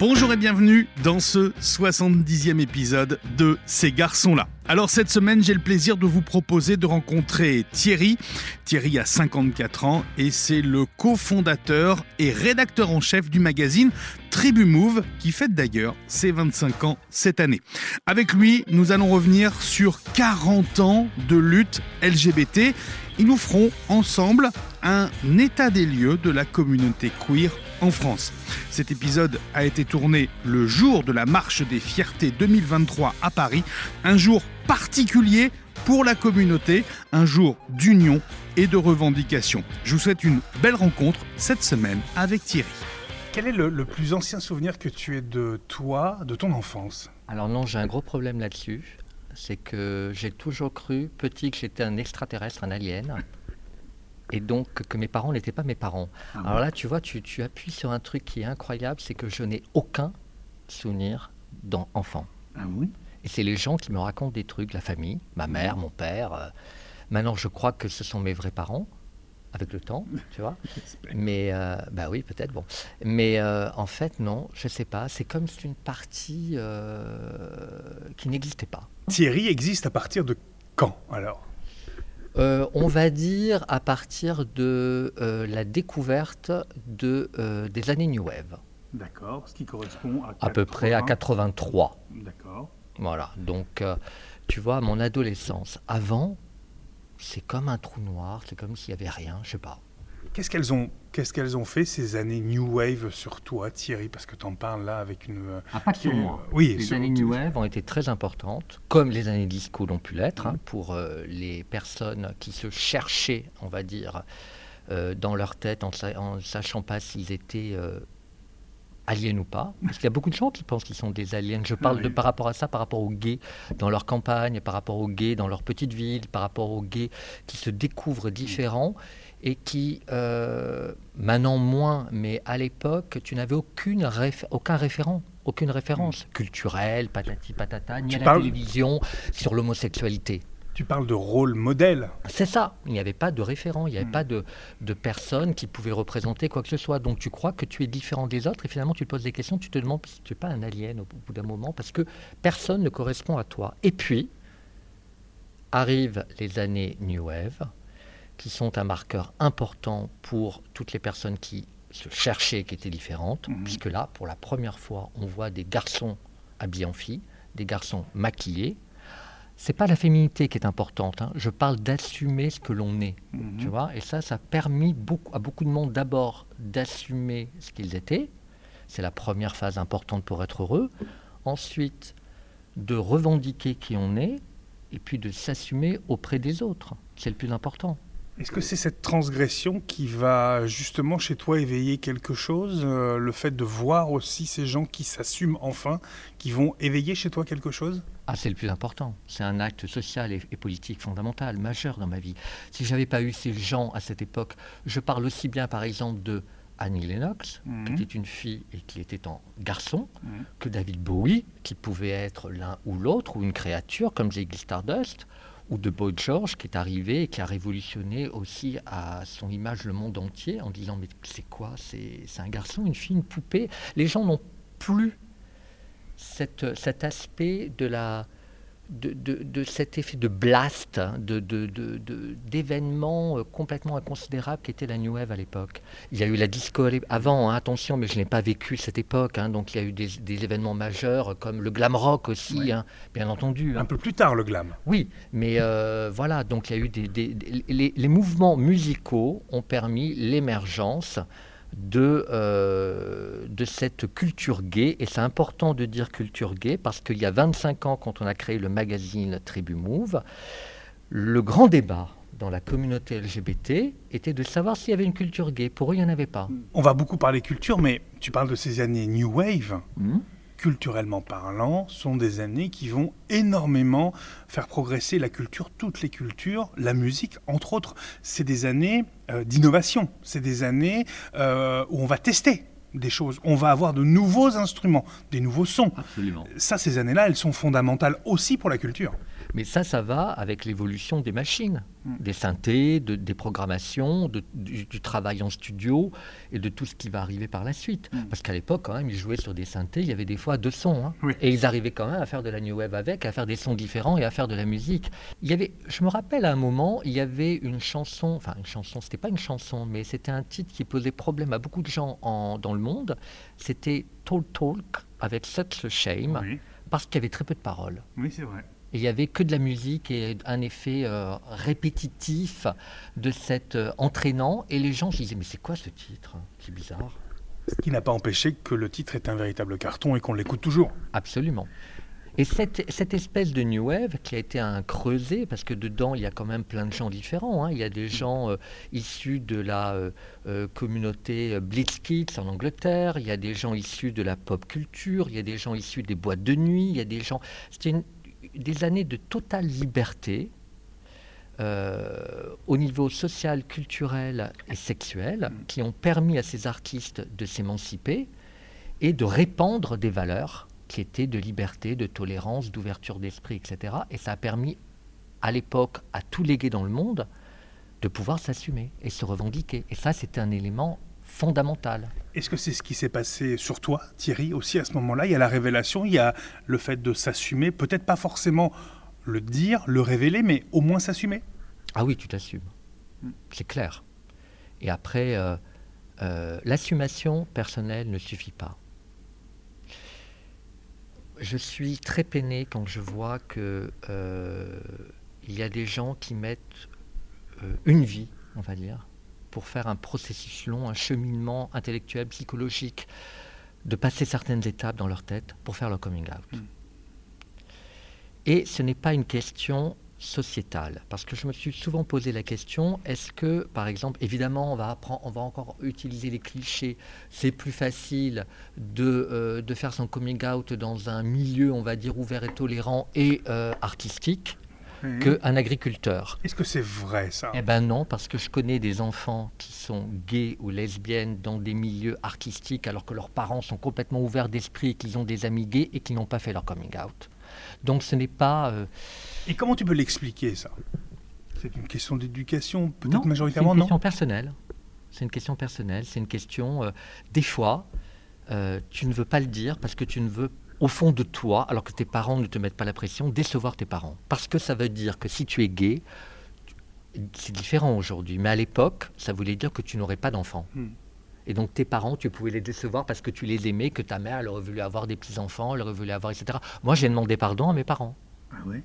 Bonjour et bienvenue dans ce 70e épisode de Ces garçons-là. Alors cette semaine, j'ai le plaisir de vous proposer de rencontrer Thierry. Thierry a 54 ans et c'est le cofondateur et rédacteur en chef du magazine Tribu Move qui fête d'ailleurs ses 25 ans cette année. Avec lui, nous allons revenir sur 40 ans de lutte LGBT. Ils nous feront ensemble un état des lieux de la communauté queer en France. Cet épisode a été tourné le jour de la Marche des Fiertés 2023 à Paris, un jour particulier pour la communauté, un jour d'union et de revendication. Je vous souhaite une belle rencontre cette semaine avec Thierry. Quel est le, plus ancien souvenir que tu aies de toi, de ton enfance? Alors non, j'ai un gros problème là-dessus. C'est que j'ai toujours cru, petit, que j'étais un extraterrestre, un alien et donc que mes parents n'étaient pas mes parents. Ah Alors là, tu vois, tu, appuies sur un truc qui est incroyable, c'est que je n'ai aucun souvenir d'enfant. Ah oui? Et c'est les gens qui me racontent des trucs, la famille, ma mère, mon père. Euh. maintenant, je crois que ce sont mes vrais parents, avec le temps, tu vois. Mais, euh, bah oui, peut-être, bon. Mais euh, en fait, non, je ne sais pas. C'est comme si une partie qui n'existait pas. Thierry existe à partir de quand, alors? Euh, on va dire à partir de euh, la découverte de, euh, des années New Wave. D'accord, ce qui correspond à... À peu près à 83. D'accord. Voilà, donc tu vois, mon adolescence, avant, c'est comme un trou noir, c'est comme s'il n'y avait rien, je sais pas. Qu'est-ce qu'elles ont, qu'est-ce qu'elles ont fait ces années New Wave sur toi, Thierry? Parce que tu en parles là avec une. Ah, pas sur moi. Oui, les années New Wave ont été très importantes, comme les années disco l'ont pu l'être, hein, pour euh, les personnes qui se cherchaient, on va dire, euh, dans leur tête en ne sachant pas s'ils étaient. Euh, aliens ou pas, parce qu'il y a beaucoup de gens qui pensent qu'ils sont des aliens. Je parle de, par rapport à ça, par rapport aux gays dans leur campagne, par rapport aux gays dans leur petite ville, par rapport aux gays qui se découvrent différents et qui, euh, maintenant moins, mais à l'époque, tu n'avais aucune aucun référent, aucune référence mm. culturelle, patati patata, ni à la télévision sur l'homosexualité. Tu parles de rôle modèle. C'est ça. Il n'y avait pas de référent, il n'y avait mm. pas de, de personne qui pouvait représenter quoi que ce soit. Donc tu crois que tu es différent des autres et finalement tu te poses des questions, tu te demandes si tu n'es pas un alien au bout d'un moment parce que personne ne correspond à toi. Et puis, arrivent les années New Wave, qui sont un marqueur important pour toutes les personnes qui se cherchaient, qui étaient différentes, mhm. puisque là, pour la première fois, on voit des garçons habillés en filles, des garçons maquillés. C'est pas la féminité qui est importante. Hein. Je parle d'assumer ce que l'on est, mhm. tu vois. Et ça, ça a permis beaucoup, à beaucoup de monde d'abord d'assumer ce qu'ils étaient. C'est la première phase importante pour être heureux. Ensuite, de revendiquer qui on est, et puis de s'assumer auprès des autres. C'est le plus important. Est-ce que c'est cette transgression qui va justement chez toi éveiller quelque chose euh, Le fait de voir aussi ces gens qui s'assument enfin, qui vont éveiller chez toi quelque chose? Ah, c'est le plus important. C'est un acte social et, politique fondamental, majeur dans ma vie. Si j'avais pas eu ces gens à cette époque, je parle aussi bien par exemple de Annie Lennox, qui mhm. était une fille et qui était en garçon, mhm. que David Bowie, qui pouvait être l'un ou l'autre, ou une créature comme Ziggy Stardust, ou de Boy George qui est arrivé et qui a révolutionné aussi à son image le monde entier en disant mais c'est quoi C'est un garçon, une fille, une poupée? Les gens n'ont plus cet aspect de la de, cet effet de blast, hein, d'événements euh, complètement inconsidérables qui était la New Wave à l'époque. Il y a eu la disco avant, hein, attention, mais je n'ai pas vécu cette époque. Hein, donc il y a eu des, événements majeurs comme le glam rock aussi, bien entendu. Un peu plus tard le glam. Oui, mais euh, voilà, donc il y a eu des, les mouvements musicaux ont permis l'émergence de, euh, de cette culture gay. Et c'est important de dire culture gay parce qu'il y a 25 ans, quand on a créé le magazine Tribu Move, le grand débat dans la communauté LGBT était de savoir s'il y avait une culture gay. Pour eux, il n'y en avait pas. On va beaucoup parler culture, mais tu parles de ces années New Wave. Hmm culturellement parlant, sont des années qui vont énormément faire progresser la culture, toutes les cultures, la musique, entre autres. C'est des années euh, d'innovation, c'est des années euh, où on va tester des choses, on va avoir de nouveaux instruments, des nouveaux sons. Absolument. Ça, ces années-là, elles sont fondamentales aussi pour la culture. Mais ça, ça va avec l'évolution des machines, mm. des synthés, des programmations, du, travail en studio et de tout ce qui va arriver par la suite. Mm. Parce qu'à l'époque, quand même, ils jouaient sur des synthés, il y avait des fois deux sons. Hein. Et ils arrivaient quand même à faire de la new wave avec, à faire des sons différents et à faire de la musique. Il y avait, je me rappelle à un moment, il y avait une chanson, enfin une chanson, c'était pas une chanson, mais c'était un titre qui posait problème à beaucoup de gens dans le monde. C'était Talk Talk avec Such a Shame, parce qu'il y avait très peu de paroles. Oui, c'est vrai il n'y avait que de la musique et un effet euh, répétitif de cet euh, entraînant. Et les gens se disaient, mais c'est quoi ce titre C'est bizarre. Ce qui n'a pas empêché que le titre est un véritable carton et qu'on l'écoute toujours. Absolument. Et cette, cette, espèce de New Wave qui a été un creuset, parce que dedans il y a quand même plein de gens différents. Hein. Il y a des gens euh, issus de la communauté Blitzkits en Angleterre, il y a des gens issus de la pop culture, il y a des gens issus des boîtes de nuit, il y a des gens. C'était une, des années de totale liberté euh, au niveau social, culturel et sexuel mm. qui ont permis à ces artistes de s'émanciper et de répandre des valeurs qui étaient de liberté, de tolérance, d'ouverture d'esprit, etc. Et ça a permis à l'époque à tous les gays dans le monde de pouvoir s'assumer et se revendiquer. Et ça, c'était un élément Est-ce que c'est ce qui s'est passé sur toi, Thierry, aussi à ce moment-là? Il y a la révélation, il y a le fait de s'assumer, peut-être pas forcément le dire, le révéler, mais au moins s'assumer? Ah oui, tu t'assumes. Hmm. C'est clair. Et après, euh, euh, l'assumation personnelle ne suffit pas. Je suis très peiné quand je vois que euh, il y a des gens qui mettent une vie, on va dire, pour faire un processus long, un cheminement intellectuel, psychologique, de passer certaines étapes dans leur tête pour faire leur coming out. Hmm. Et ce n'est pas une question sociétale, parce que je me suis souvent posé la question, est-ce que, par exemple, évidemment, on va, apprendre, on va encore utiliser les clichés, c'est plus facile de, euh, de, faire son coming out dans un milieu, on va dire, ouvert et tolérant et euh, artistique, qu'un agriculteur. Est-ce que c'est vrai ça? Eh ben non, parce que je connais des enfants qui sont gays ou lesbiennes dans des milieux artistiques alors que leurs parents sont complètement ouverts d'esprit, qu'ils ont des amis gays et qui n'ont pas fait leur coming out. Donc ce n'est pas... Euh, et comment tu peux l'expliquer ça? C'est une question d'éducation, peut-être majoritairement, non C'est une question personnelle. C'est une question personnelle, c'est une question... Euh, des fois, euh, tu ne veux pas le dire parce que tu ne veux au fond de toi, alors que tes parents ne te mettent pas la pression, décevoir tes parents. Parce que ça veut dire que si tu es gay, c'est différent aujourd'hui, mais à l'époque, ça voulait dire que tu n'aurais pas d'enfants. Hmm. Et donc tes parents, tu pouvais les décevoir parce que tu les aimais, que ta mère, elle aurait voulu avoir des petits-enfants, elle aurait voulu avoir, etc. Moi, j'ai demandé pardon à mes parents. Ah oui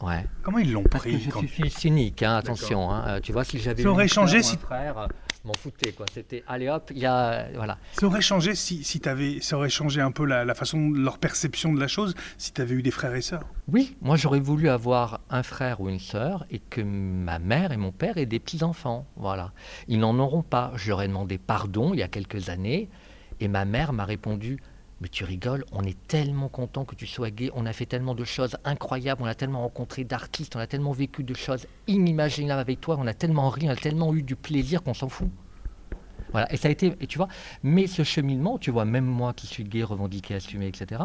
Ouais. Comment ils l'ont pris Parce que je suis cynique, hein, attention. Hein. Tu vois, si j'avais. Ça aurait changé si. Frère, m'en foutais quoi. C'était allez hop, il y a voilà. Ça aurait changé si, si avais, ça aurait changé un peu la, la, façon, leur perception de la chose, si tu avais eu des frères et sœurs? Oui, moi j'aurais voulu avoir un frère ou une sœur et que ma mère et mon père aient des petits enfants. Voilà, ils n'en auront pas. J'aurais demandé pardon il y a quelques années et ma mère m'a répondu mais tu rigoles, on est tellement content que tu sois gay, on a fait tellement de choses incroyables, on a tellement rencontré d'artistes, on a tellement vécu de choses inimaginables avec toi, on a tellement ri, on a tellement eu du plaisir qu'on s'en fout. Voilà, et ça a été, et tu vois, mais ce cheminement, tu vois, même moi qui suis gay, revendiqué, assumé, etc.,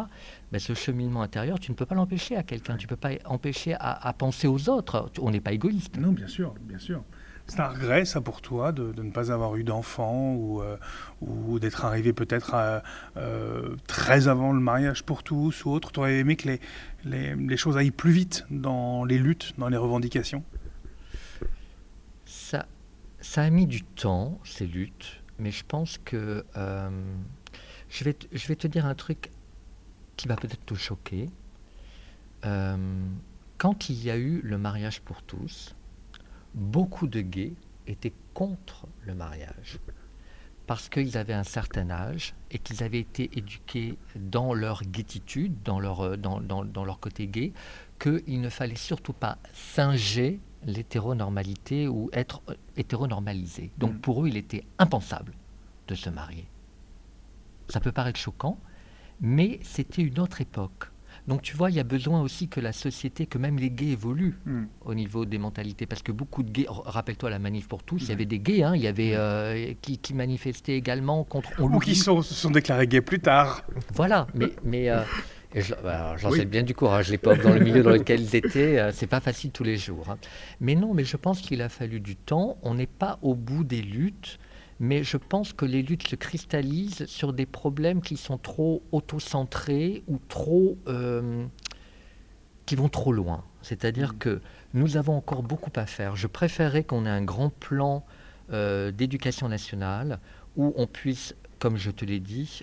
ce cheminement intérieur, tu ne peux pas l'empêcher à quelqu'un, tu ne peux pas empêcher à penser aux autres, on n'est pas égoïste. Non, bien sûr, bien sûr. C'est un regret, ça, pour toi, de, ne pas avoir eu d'enfant ou, euh, d'être arrivé peut-être euh, très avant le mariage pour tous ou autre? Tu aurais aimé que les, choses aillent plus vite dans les luttes, dans les revendications? Ça, ça a mis du temps, ces luttes, mais je pense que. Euh, je, vais, je vais te dire un truc qui va peut-être te choquer. quand il y a eu le mariage pour tous, beaucoup de gays étaient contre le mariage parce qu'ils avaient un certain âge et qu'ils avaient été éduqués dans leur dans leur, euh, dans, dans, leur côté gay, qu'il ne fallait surtout pas singer l'hétéronormalité ou être euh, hétéronormalisé. Donc mm. pour eux, il était impensable de se marier. Ça peut paraître choquant, mais c'était une autre époque. Donc tu vois, il y a besoin aussi que la société, que même les gays évoluent hmm. au niveau des mentalités. Parce que beaucoup de gays, rappelle-toi la manif pour tous, il y avait des gays, hein, il y avait euh, qui, manifestaient également contre... Ou qui sont, se sont déclarés gays plus tard. Voilà, mais... mais euh, Et j'en sais bien du courage, les pauvres, dans le milieu dans lequel ils étaient, euh, c'est pas facile tous les jours. Hein. Mais non, mais je pense qu'il a fallu du temps. On n'est pas au bout des luttes, mais je pense que les luttes se cristallisent sur des problèmes qui sont trop auto-centrés ou trop. Euh, qui vont trop loin. C'est-à-dire mmh. que nous avons encore beaucoup à faire. Je préférerais qu'on ait un grand plan euh, d'éducation nationale où on puisse, comme je te l'ai dit,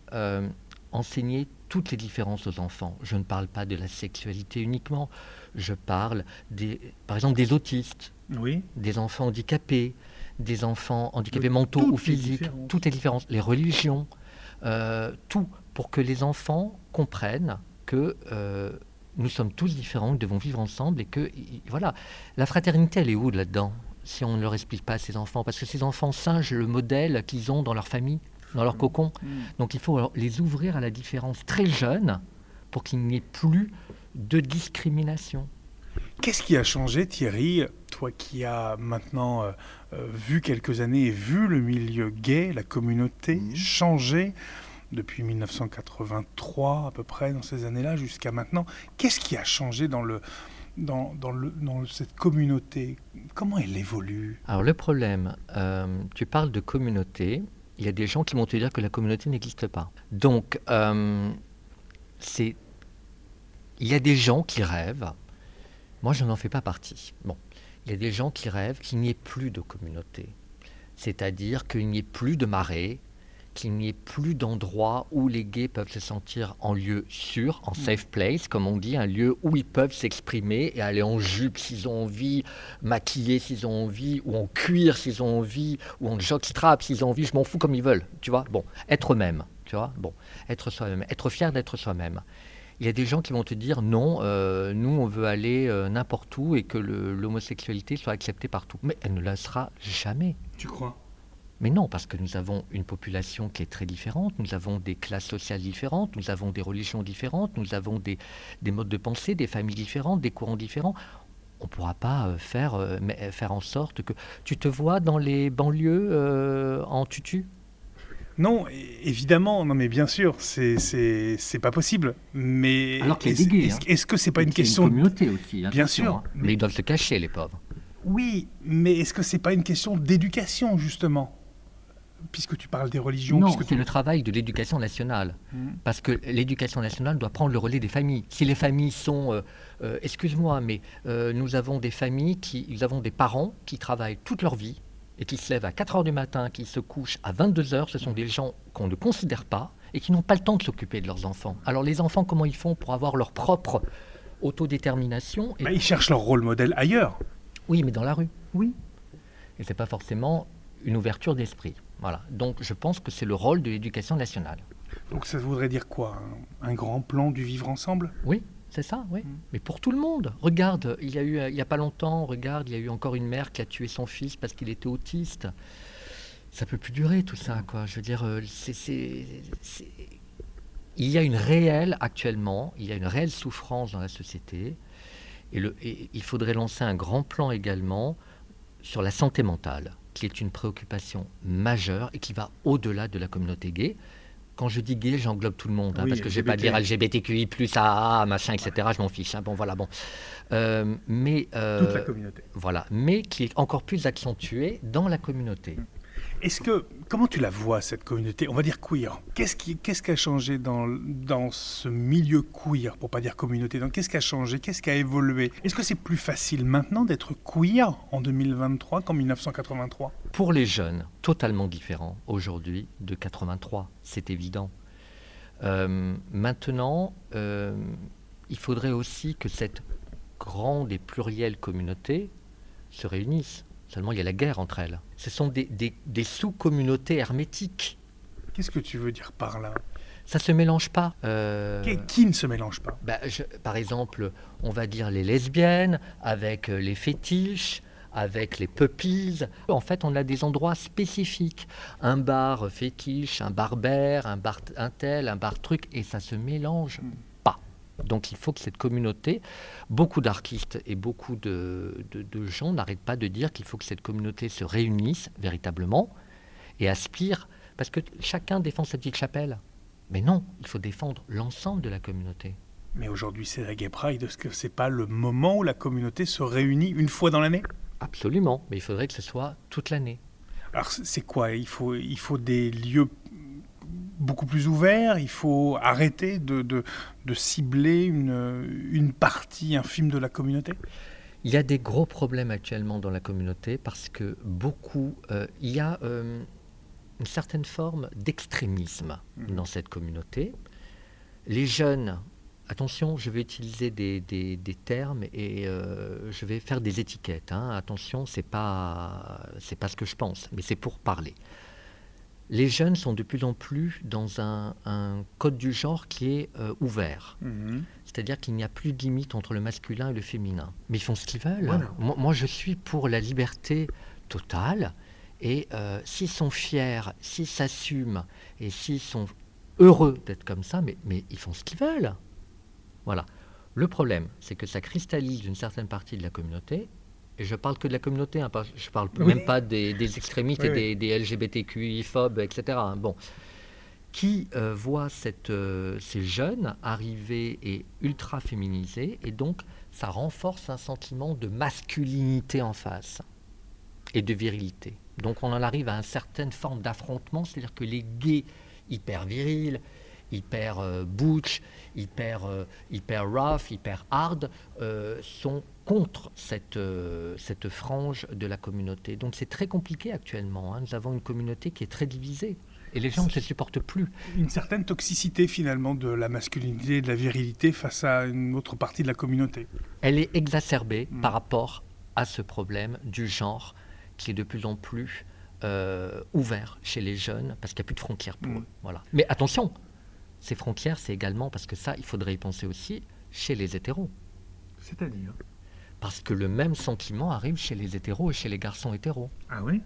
enseigner toutes les différences aux enfants. Je ne parle pas de la sexualité uniquement, je parle des, par exemple des autistes, oui. des enfants handicapés, des enfants handicapés mentaux ou physiques, toutes les différences, les religions, euh, tout pour que les enfants comprennent que euh, nous sommes tous différents, nous devons vivre ensemble et que voilà, la fraternité elle est où là-dedans si on ne leur explique pas à ces enfants? Parce que ces enfants singent le modèle qu'ils ont dans leur famille dans leur cocon. Mm. Donc il faut les ouvrir à la différence très jeunes pour qu'il n'y ait plus de discrimination. Qu'est-ce qui a changé, Thierry, toi qui as maintenant euh, euh, vu quelques années et vu le milieu gay, la communauté mm. changer depuis 1983 à peu près, dans ces années-là, jusqu'à maintenant? Qu'est-ce qui a changé dans, le, dans, dans, le, dans cette communauté? Comment elle évolue? Alors le problème, euh, tu parles de communauté, il y a des gens qui vont te dire que la communauté n'existe pas. Donc, euh, c'est, il y a des gens qui rêvent. Moi, je n'en fais pas partie. Bon, il y a des gens qui rêvent qu'il n'y ait plus de communauté, c'est-à-dire qu'il n'y ait plus de marée, qu'il n'y ait plus d'endroits où les gays peuvent se sentir en lieu sûr, en mm. safe place, comme on dit, un lieu où ils peuvent s'exprimer et aller en jupe s'ils ont envie, maquiller s'ils ont envie, ou en cuir s'ils ont envie, ou en jockstrap s'ils ont envie, je m'en fous comme ils veulent, tu vois. Bon, être eux-mêmes, tu vois. Bon, être soi-même, être fier d'être soi-même. Il y a des gens qui vont te dire non, euh, nous on veut aller euh, n'importe où et que l'homosexualité soit acceptée partout. Mais elle ne la sera jamais. Tu crois? Mais non, parce que nous avons une population qui est très différente, nous avons des classes sociales différentes, nous avons des religions différentes, nous avons des, modes de pensée, des familles différentes, des courants différents. On ne pourra pas euh, faire, faire en sorte que... Tu te vois dans les banlieues en tutu? Non, évidemment, non mais bien sûr, c'est c'est pas possible. Mais alors qu'il est, est, hein. est-ce que c'est pas une question de communauté aussi Bien sûr, hein. mais ils doivent se cacher les pauvres. Oui, mais est-ce que c'est pas une question d'éducation justement? Puisque tu parles des religions. Non, c'est le travail de l'éducation nationale. Hmm. Parce que l'éducation nationale doit prendre le relais des familles. Si les familles sont... Euh, euh, excuse-moi, mais euh, nous avons des familles qui... Nous avons des parents qui travaillent toute leur vie et qui se lèvent à 4 heures du matin, qui se couchent à 22 heures. Ce sont des gens qu'on ne considère pas et qui n'ont pas le temps de s'occuper de leurs enfants. Alors les enfants, comment ils font pour avoir leur propre autodétermination bah, Ils cherchent leur rôle modèle ailleurs. Oui, mais dans la rue. Oui. Et c'est pas forcément une ouverture d'esprit. Voilà. Donc je pense que c'est le rôle de l'éducation nationale. Donc ça voudrait dire quoi? Un, grand plan du vivre ensemble? Oui, c'est ça, oui. Mm. Mais pour tout le monde. Regarde, il y a eu, il y a pas longtemps, regarde, il y a eu encore une mère qui a tué son fils parce qu'il était autiste. Ça peut plus durer tout ça, quoi. Je veux dire, euh, c'est, il y a une réelle actuellement, il y a une réelle souffrance dans la société, et, le, et il faudrait lancer un grand plan également sur la santé mentale qui est une préoccupation majeure et qui va au-delà de la communauté gay. Quand je dis gay, j'englobe tout le monde, hein, parce que je ne vais pas dire LGBTQI, AA, machin, etc. Je m'en fiche. Hein. bon, voilà, bon. Euh, mais, euh, Toute la communauté. Voilà, mais qui est encore plus accentuée dans la communauté. Est-ce que comment tu la vois cette communauté? On va dire queer. Qu'est-ce qui qu'est-ce a changé dans dans ce milieu queer pour pas dire communauté? Donc qu'est-ce qui a changé? Qu'est-ce qui a évolué? Est-ce que c'est plus facile maintenant d'être queer en 2023 qu'en 1983 Pour les jeunes, totalement différent aujourd'hui de 83, c'est évident. Euh, maintenant, euh, il faudrait aussi que cette grande et plurielle communauté se réunisse Seulement, il y a la guerre entre elles. Ce sont des, sous-communautés hermétiques. Qu'est-ce que tu veux dire par là? Ça ne se mélange pas. Euh, qui, ne se mélange pas? bah, Par exemple, on va dire les lesbiennes avec euh, les fétiches, avec les puppies. En fait, on a des endroits spécifiques. Un bar fétiche, un bear, un bar un tel, un bar truc, et ça se mélange. Hmm. Donc il faut que cette communauté, beaucoup d'artistes et beaucoup de, gens n'arrêtent pas de dire qu'il faut que cette communauté se réunisse véritablement et aspire, parce que chacun défend sa petite chapelle. Mais non, il faut défendre l'ensemble de la communauté. Mais aujourd'hui, c'est la Gay Pride. Est-ce que c'est pas le moment où la communauté se réunit une fois dans l'année? Absolument, mais il faudrait que ce soit toute l'année. Alors, c'est quoi? Il faut, il faut des lieux beaucoup plus ouverts Il faut arrêter de, de, de cibler une, une partie infime de la communauté il y a des gros problèmes actuellement dans la communauté parce que beaucoup, euh, il y a euh, une certaine forme d'extrémisme mmh. dans cette communauté. Les jeunes, attention, je vais utiliser des, des, des termes et euh, je vais faire des étiquettes. Hein. Attention, c'est pas c'est pas ce que je pense, mais c'est pour parler. Les jeunes sont de plus en plus dans un, un code du genre qui est ouvert. Mmh. C'est-à-dire qu'il n'y a plus de limite entre le masculin et le féminin. Mais ils font ce qu'ils veulent. Moi, je suis pour la liberté totale. Et euh, s'ils sont fiers, s'ils s'assument et s'ils sont heureux d'être comme ça, mais, mais ils font ce qu'ils veulent. Voilà. Le problème, c'est que ça cristallise une certaine partie de la communauté. Et je parle que de la communauté, hein, je ne parle même pas des, extrémistes et des, des LGBTQI-phobes, etc. Bon qui euh, voit cette, euh, ces jeunes arriver et ultra féminisés, et donc ça renforce un sentiment de masculinité en face et de virilité. Donc on en arrive à une certaine forme d'affrontement, c'est-à-dire que les gays hyper virils, hyper euh, butch, hyper, hyper rough, hyper hard, sont contre cette, cette frange de la communauté. Donc c'est très compliqué actuellement. Hein. Nous avons une communauté qui est très divisée. Et les gens ne se supportent plus. Une certaine toxicité finalement de la masculinité et de la virilité face à une autre partie de la communauté. Elle est exacerbée mm. par rapport à ce problème du genre qui est de plus en plus euh, ouvert chez les jeunes parce qu'il n'y a plus de frontières pour mm. eux. Voilà. Mais attention, ces frontières, c'est également parce que ça, il faudrait y penser aussi chez les hétéros. C'est-à-dire? Parce que le même sentiment arrive chez les hétéros et chez les garçons hétéros. Ah oui?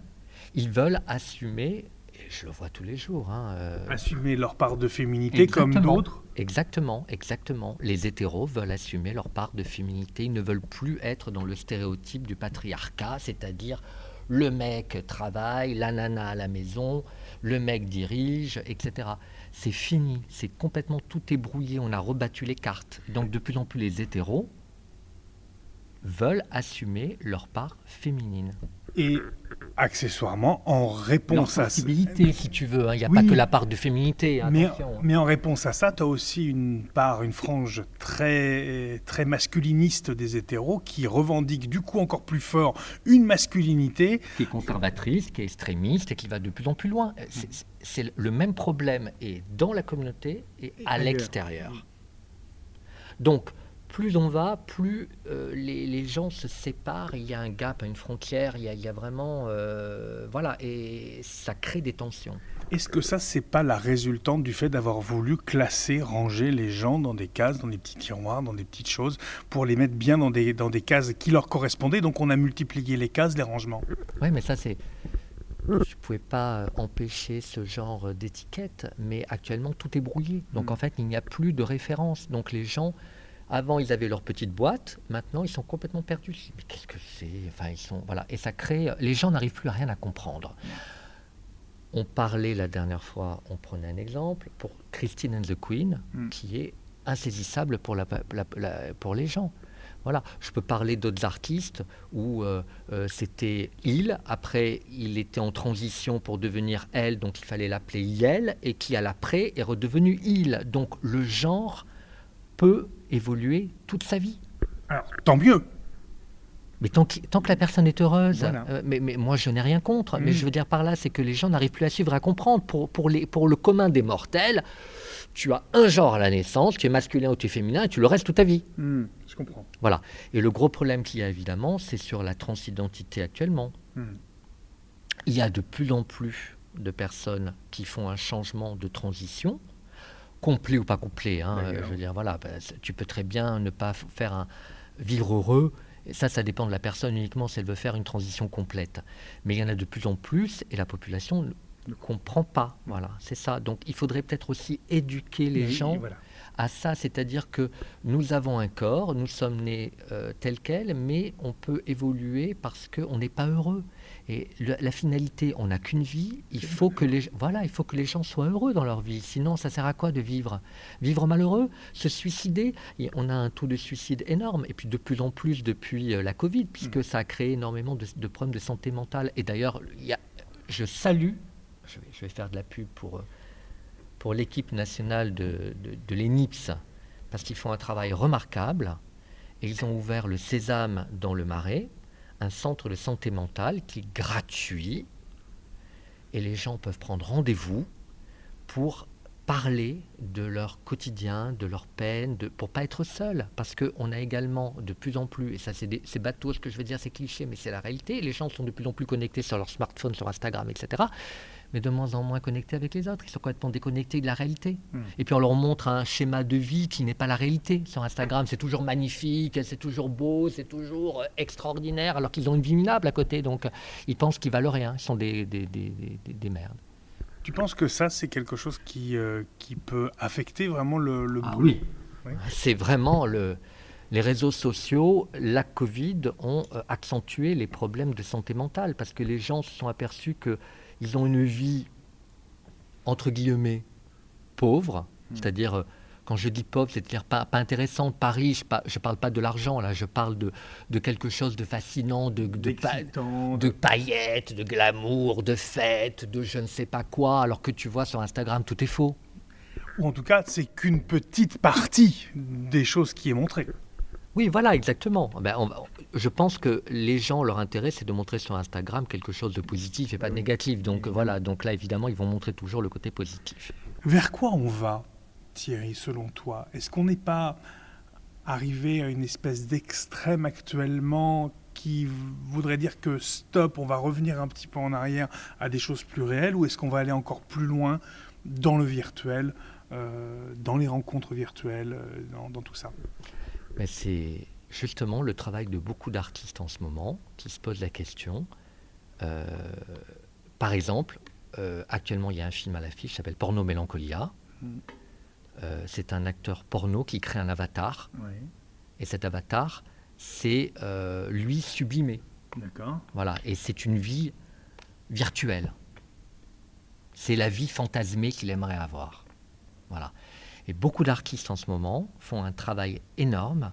Ils veulent assumer je le vois tous les jours. Hein, euh. Assumer leur part de féminité comme d'autres? Exactement, exactement. Les hétéros veulent assumer leur part de féminité. Ils ne veulent plus être dans le stéréotype du patriarcat, c'est-à-dire le mec travaille, la nana à la maison, le mec dirige, etc. C'est fini, c'est complètement tout est brouillé, on a rebattu les cartes. Donc de plus en plus les hétéros veulent assumer leur part féminine. Et accessoirement, en réponse à ça. si tu veux. Hein. Il n'y a pas que la part de féminité. Mais, mais, en réponse à ça, tu as aussi une part, une frange très, très masculiniste des hétéros qui revendique du coup encore plus fort une masculinité. Qui est conservatrice, qui est extrémiste et qui va de plus en plus loin. C'est le même problème et dans la communauté et à l'extérieur. Donc, plus on va, plus euh, les, gens se séparent, il y a un gap, une frontière, il y a, vraiment... Euh, voilà, et ça crée des tensions. Est-ce que ça, c'est pas la résultante du fait d'avoir voulu classer, ranger les gens dans des cases, dans des petits tiroirs, dans des petites choses, pour les mettre bien dans des, dans des cases qui leur correspondaient? Donc on a multiplié les cases, les rangements. Oui, mais ça, c'est... Je ne pouvais pas empêcher ce genre d'étiquette, mais actuellement, tout est brouillé. Donc mm. en fait, il n'y a plus de référence. Donc les gens avant, ils avaient leur petite boîte. Maintenant, ils sont complètement perdus. Mais qu'est-ce que c'est? Enfin, ils sont voilà. Et ça crée. Les gens n'arrivent plus à rien à comprendre. On parlait la dernière fois. On prenait un exemple pour Christine and the Queen, mm. qui est insaisissable pour, la, pour les gens. Voilà, je peux parler d'autres artistes où euh, euh, c'était il, après il était en transition pour devenir elle, donc il fallait l'appeler Yel, et qui à l'après est redevenu il. Donc le genre peut évoluer toute sa vie. Alors, tant mieux. Mais tant que, tant que la personne est heureuse, euh, mais, mais, moi je n'ai rien contre, mais mm. je veux dire par là, c'est que les gens n'arrivent plus à suivre, à comprendre. Pour, pour, les, pour le commun des mortels, tu as un genre à la naissance, tu es masculin ou tu es féminin, et tu le restes toute ta vie. Mm, je comprends. Voilà. Et le gros problème qu'il y a évidemment, c'est sur la transidentité actuellement. Mm. Il y a de plus en plus de personnes qui font un changement de transition complet ou pas complet. Hein, euh, je veux dire, voilà, bah, tu peux très bien ne pas faire un vivre heureux. Et ça, ça dépend de la personne uniquement si elle veut faire une transition complète. Mais il y en a de plus en plus et la population ne comprend pas. Voilà, c'est ça. Donc il faudrait peut-être aussi éduquer les gens à ça, c'est-à-dire que nous avons un corps, nous sommes nés euh, tels quels, mais on peut évoluer parce qu'on n'est pas heureux. Et la finalité, on n'a qu'une vie. Il faut que les voilà, il faut que les gens soient heureux dans leur vie. Sinon, ça sert à quoi de vivre? Vivre malheureux, se suicider? on a un taux de suicide énorme. Et puis de plus en plus depuis euh, la Covid, puisque mm. ça a créé énormément de, problèmes de santé mentale. Et d'ailleurs, je salue. Je vais, faire de la pub pour euh, pour l'équipe nationale de, de, de l'ENIPS parce qu'ils font un travail remarquable. Et ils ont ouvert le Sésame dans le Marais un centre de santé mentale qui est gratuit et les gens peuvent prendre rendez-vous pour parler de leur quotidien, de leur peine, de, pour pas être seul. Parce qu'on a également de plus en plus, et ça c'est bateau ce que je veux dire, c'est cliché, mais c'est la réalité, les gens sont de plus en plus connectés sur leur smartphone, sur Instagram, etc mais de moins en moins connectés avec les autres. Ils sont complètement déconnectés de la réalité. Hmm. Et puis on leur montre un schéma de vie qui n'est pas la réalité sur Instagram. C'est toujours magnifique, c'est toujours beau, c'est toujours euh, extraordinaire, alors qu'ils ont une vie minable à côté. Donc ils pensent qu'ils valent rien. Ils sont des, des, des, des, merdes. Tu penses que ça, c'est quelque chose qui, euh, qui peut affecter vraiment le, le ah, oui. C'est vraiment le, les réseaux sociaux, la Covid ont euh, accentué les problèmes de santé mentale parce que les gens se sont aperçus que ils ont une vie, entre guillemets, pauvre, hmm. c'est-à-dire, euh, quand je dis pauvre, c'est-à-dire pas, pas intéressante, pas riche, je ne parle pas de l'argent, là, je parle de, de, quelque chose de fascinant, de, de, de, paillettes, de glamour, de fêtes, de je ne sais pas quoi, alors que tu vois sur Instagram, tout est faux. Ou en tout cas, c'est qu'une petite partie des choses qui est montrée. Oui, voilà, exactement. Ben, je pense que les gens, leur intérêt, c'est de montrer sur Instagram quelque chose de positif et pas de négatif. Donc voilà, donc là, évidemment, ils vont montrer toujours le côté positif. Vers quoi on va, Thierry, selon toi? Est-ce qu'on n'est pas arrivé à une espèce d'extrême actuellement qui voudrait dire que stop, on va revenir un petit peu en arrière à des choses plus réelles, ou est-ce qu'on va aller encore plus loin dans le virtuel, euh, dans les rencontres virtuelles, euh, dans tout ça? Mais c'est justement le travail de beaucoup d'artistes en ce moment qui se posent la question. Euh, par exemple, euh, actuellement, il y a un film à l'affiche qui s'appelle Porno Mélancolia. Mm. Euh, c'est un acteur porno qui crée un avatar. Et cet avatar, c'est lui sublimé. D'accord. Voilà. Et c'est une vie virtuelle. C'est la vie fantasmée qu'il aimerait avoir. Voilà. Et beaucoup d'artistes en ce moment font un travail énorme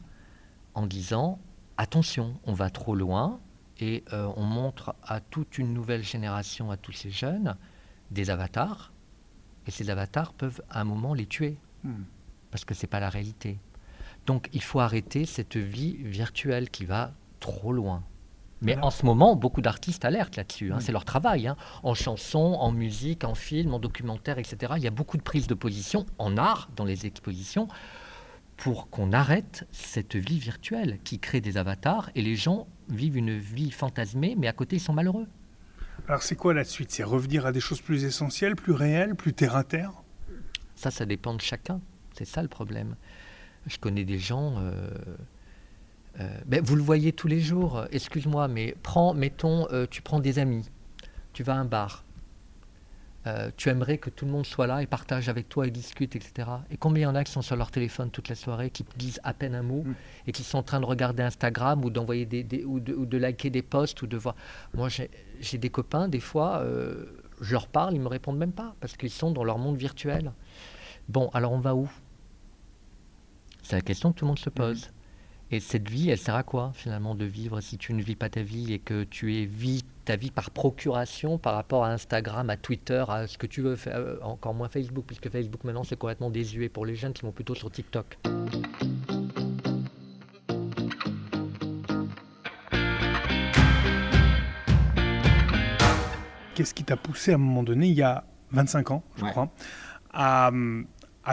en disant attention, on va trop loin et euh, on montre à toute une nouvelle génération, à tous ces jeunes, des avatars. Et ces avatars peuvent à un moment les tuer hmm. parce que ce n'est pas la réalité. Donc il faut arrêter cette vie virtuelle qui va trop loin. Mais en ce moment, beaucoup d'artistes alertent là-dessus. Hein, c'est leur travail. Hein. En chanson, en musique, en film, en documentaire, etc. Il y a beaucoup de prises de position en art, dans les expositions, pour qu'on arrête cette vie virtuelle qui crée des avatars et les gens vivent une vie fantasmée, mais à côté, ils sont malheureux. Alors c'est quoi la suite? C'est revenir à des choses plus essentielles, plus réelles, plus terre à terre? Ça, ça dépend de chacun. C'est ça le problème. Je connais des gens... Euh, euh, ben, vous le voyez tous les jours, excuse-moi, mais prends, mettons, euh, tu prends des amis, tu vas à un bar, euh, tu aimerais que tout le monde soit là et partage avec toi et discute, etc. Et combien il y en a qui sont sur leur téléphone toute la soirée, qui disent à peine un mot mm. et qui sont en train de regarder Instagram ou d'envoyer des, ou, de, liker des posts ou de voir. Moi, j'ai des copains, des fois, je leur parle, ils me répondent même pas parce qu'ils sont dans leur monde virtuel. Bon, alors on va où? C'est la question que tout le monde se pose. Et cette vie, elle sert à quoi finalement de vivre si tu ne vis pas ta vie et que tu es vis ta vie par procuration par rapport à Instagram, à Twitter, à ce que tu veux, faire, euh, encore moins Facebook, puisque Facebook maintenant c'est complètement désuet pour les jeunes qui vont plutôt sur TikTok. Qu'est-ce qui t'a poussé à un moment donné, il y a 25 ans, je crois, à,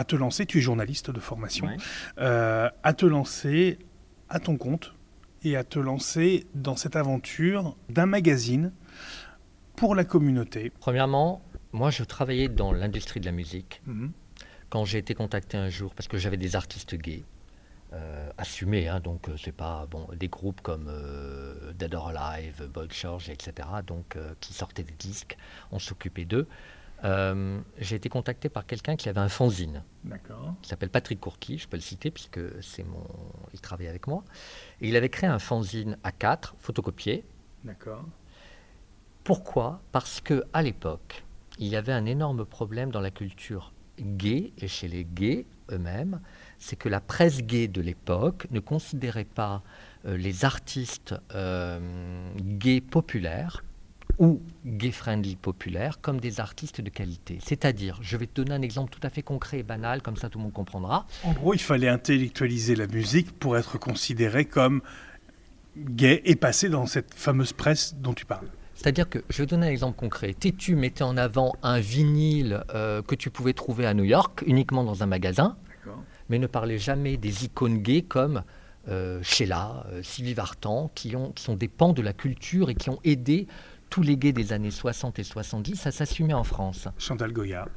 te lancer, tu es journaliste de formation, euh, à te lancer à ton compte et à te lancer dans cette aventure d'un magazine pour la communauté Premièrement, moi je travaillais dans l'industrie de la musique. Mhm. Quand j'ai été contacté un jour, parce que j'avais des artistes gays, euh, assumés, hein, donc euh, c'est pas bon, des groupes comme euh, Dead or Alive, Boy George, etc., donc qui sortaient des disques, on s'occupait d'eux. Euh, j'ai été contacté par quelqu'un qui avait un fanzine. Qui s'appelle Patrick Courqui, je peux le citer puisque c'est mon, il travaille avec moi. Et il avait créé un fanzine A4 photocopié. D'accord. Pourquoi? Parce que à l'époque, il y avait un énorme problème dans la culture gay et chez les gays eux-mêmes, c'est que la presse gay de l'époque ne considérait pas euh, les artistes euh, gays populaires ou gay-friendly populaires comme des artistes de qualité. C'est-à-dire, je vais te donner un exemple tout à fait concret et banal, comme ça tout le monde comprendra. En gros, il fallait intellectualiser la musique pour être considéré comme gay et passer dans cette fameuse presse dont tu parles. C'est-à-dire que, je vais donner un exemple concret. Tétu mettait en avant un vinyle euh, que tu pouvais trouver à New York, uniquement dans un magasin, mais ne parlait jamais des icônes gays comme euh, Sheila, euh, Sylvie Vartan, qui, ont, qui sont des pans de la culture et qui ont aidé tous les gays des années 60 et 70 à s'assumer en France. Chantal Goya.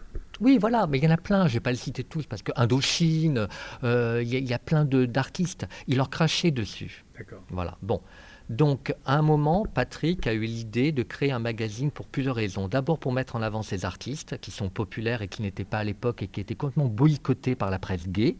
Oui, voilà, mais il y en a plein, je ne vais pas le citer tous, parce que Indochine, il y, y, a plein d'artistes, il leur crachait dessus. D'accord. Voilà, bon. Donc, à un moment, Patrick a eu l'idée de créer un magazine pour plusieurs raisons. D'abord, pour mettre en avant ces artistes qui sont populaires et qui n'étaient pas à l'époque et qui étaient complètement boycottés par la presse gay,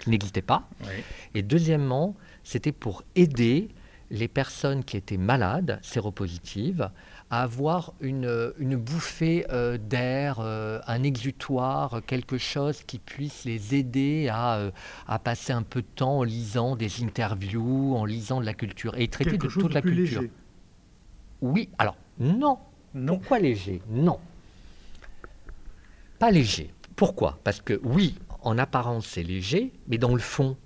qui n'existait pas. Oui. Et deuxièmement, c'était pour aider les personnes qui étaient malades, séropositives, à avoir une, une bouffée euh, d'air, euh, un exutoire, quelque chose qui puisse les aider à, euh, à, passer un peu de temps en lisant des interviews, en lisant de la culture et traiter quelque de chose toute de la plus culture. léger. Oui, alors non. Non. Pourquoi léger? Non. Pas léger. Pourquoi? Parce que oui, en apparence c'est léger, mais dans le fond,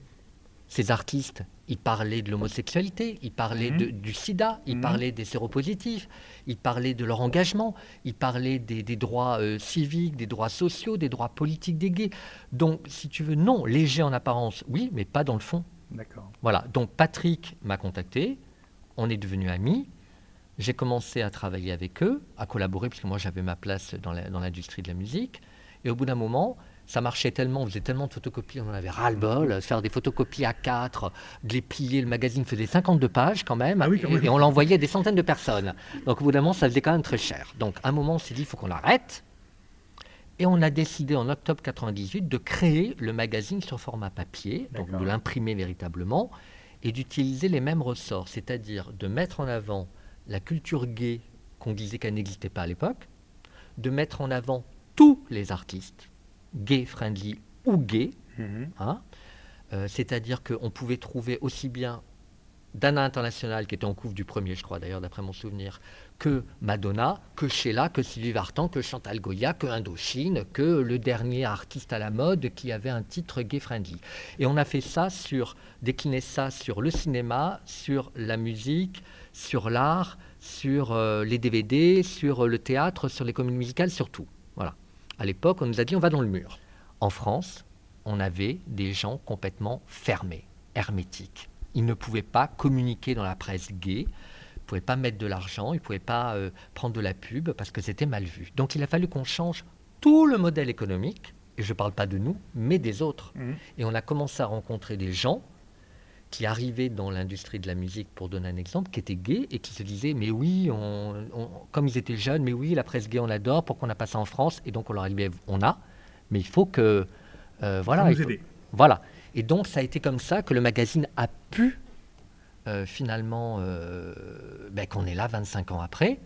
ces artistes, ils parlaient de l'homosexualité, ils parlaient Mhm. de- du sida, ils Mhm. parlaient des séropositifs, ils parlaient de leur engagement, ils parlaient des, des droits euh, civiques, des droits sociaux, des droits politiques des gays. Donc, si tu veux, non, léger en apparence, oui, mais pas dans le fond. D'accord. Voilà, donc Patrick m'a contacté, on est devenus amis, j'ai commencé à travailler avec eux, à collaborer, puisque moi j'avais ma place dans la- dans l'industrie de la musique, et au bout d'un moment, ça marchait tellement, on faisait tellement de photocopies, on en avait ras-le-bol, faire des photocopies à 4, de les plier, le magazine faisait 52 pages quand même, Ah oui, quand et, même. et on l'envoyait à des centaines de personnes. Donc au bout d'un moment, ça faisait quand même très cher. Donc à un moment, on s'est dit, il faut qu'on arrête. Et on a décidé en octobre 98 de créer le magazine sur format papier, donc de l'imprimer véritablement, et d'utiliser les mêmes ressorts, c'est-à-dire de mettre en avant la culture gay qu'on disait qu'elle n'existait pas à l'époque, de mettre en avant tous les artistes, gay friendly ou gays, Mhm. hein, euh, c'est-à-dire qu'on pouvait trouver aussi bien Dana International, qui était en couvre du premier, je crois d'ailleurs, d'après mon souvenir, que Madonna, que Sheila, que Sylvie Vartan, que Chantal Goya, que Indochine, que le dernier artiste à la mode qui avait un titre gay-friendly. Et on a fait ça sur, décliné ça sur le cinéma, sur la musique, sur l'art, sur euh, les DVD, sur euh, le théâtre, sur les communes musicales, sur tout. À l'époque, on nous a dit on va dans le mur. En France, on avait des gens complètement fermés, hermétiques. Ils ne pouvaient pas communiquer dans la presse gay, ils ne pouvaient pas mettre de l'argent, ils ne pouvaient pas euh, prendre de la pub parce que c'était mal vu. Donc il a fallu qu'on change tout le modèle économique, et je ne parle pas de nous, mais des autres. Mhm. Et on a commencé à rencontrer des gens qui arrivaient dans l'industrie de la musique, pour donner un exemple, qui étaient gays et qui se disaient Mais oui, on- on- comme ils étaient jeunes, mais oui, la presse gay, on adore, pourquoi on n'a pas ça en France? Et donc on leur a dit On a, mais il faut que. euh, voilà, Faut il nous faut- aider. voilà. Et donc, ça a été comme ça que le magazine a pu, euh, finalement, euh, ben, qu'on est là 25 ans après.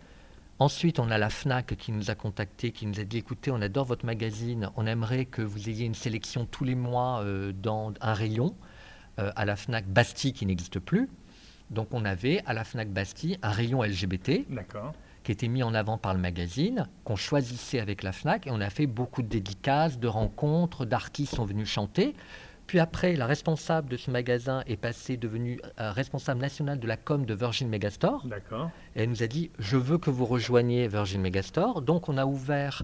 Ensuite, on a la FNAC qui nous a contactés, qui nous a dit écoutez, on adore votre magazine, on aimerait que vous ayez une sélection tous les mois dans un rayon à la FNAC Bastille qui n'existe plus. Donc, on avait à la FNAC Bastille un rayon LGBT qui était mis en avant par le magazine, qu'on choisissait avec la FNAC, et on a fait beaucoup de dédicaces, de rencontres, d'artistes sont venus chanter. Puis après, la responsable de ce magasin est passée, devenue euh, responsable nationale de la com de Virgin Megastore. D'accord. Et elle nous a dit Je veux que vous rejoigniez Virgin Megastore. Donc, on a ouvert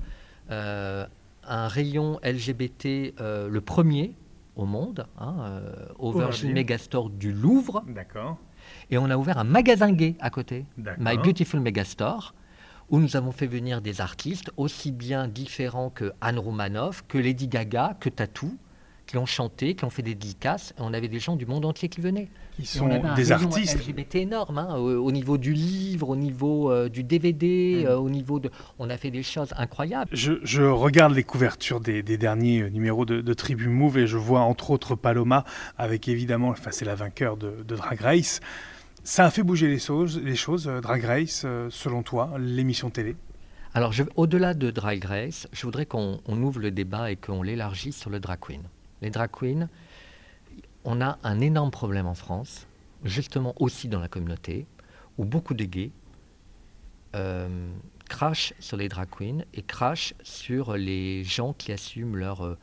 euh, un rayon LGBT, euh, le premier au monde, hein, euh, au Virgin. Megastore du Louvre. D'accord. Et on a ouvert un magasin gay à côté. D'accord. My Beautiful Megastore, où nous avons fait venir des artistes aussi bien différents que Anne Romanoff, que Lady Gaga, que Tattoo, qui ont chanté, qui ont fait des dédicaces, on avait des gens du monde entier qui venaient. Qui sont des artistes. LGBT énorme, hein, au, au niveau du livre, au niveau euh, du DVD, Mm. euh, au niveau de... On a fait des choses incroyables. Je, je regarde les couvertures des, des derniers euh, numéros de, de Tribu Move et je vois entre autres Paloma avec évidemment, enfin c'est la vainqueur de, de Drag Race. Ça a fait bouger les choses, les choses Drag Race, selon toi, l'émission télé? Alors, au-delà de Drag Race, je voudrais qu'on ouvre le débat et qu'on l'élargisse sur le drag queen. Les drag queens, on a un énorme problème en France, justement aussi dans la communauté, où beaucoup de gays euh, crachent sur les drag queens et crachent sur les gens qui assument leur, euh,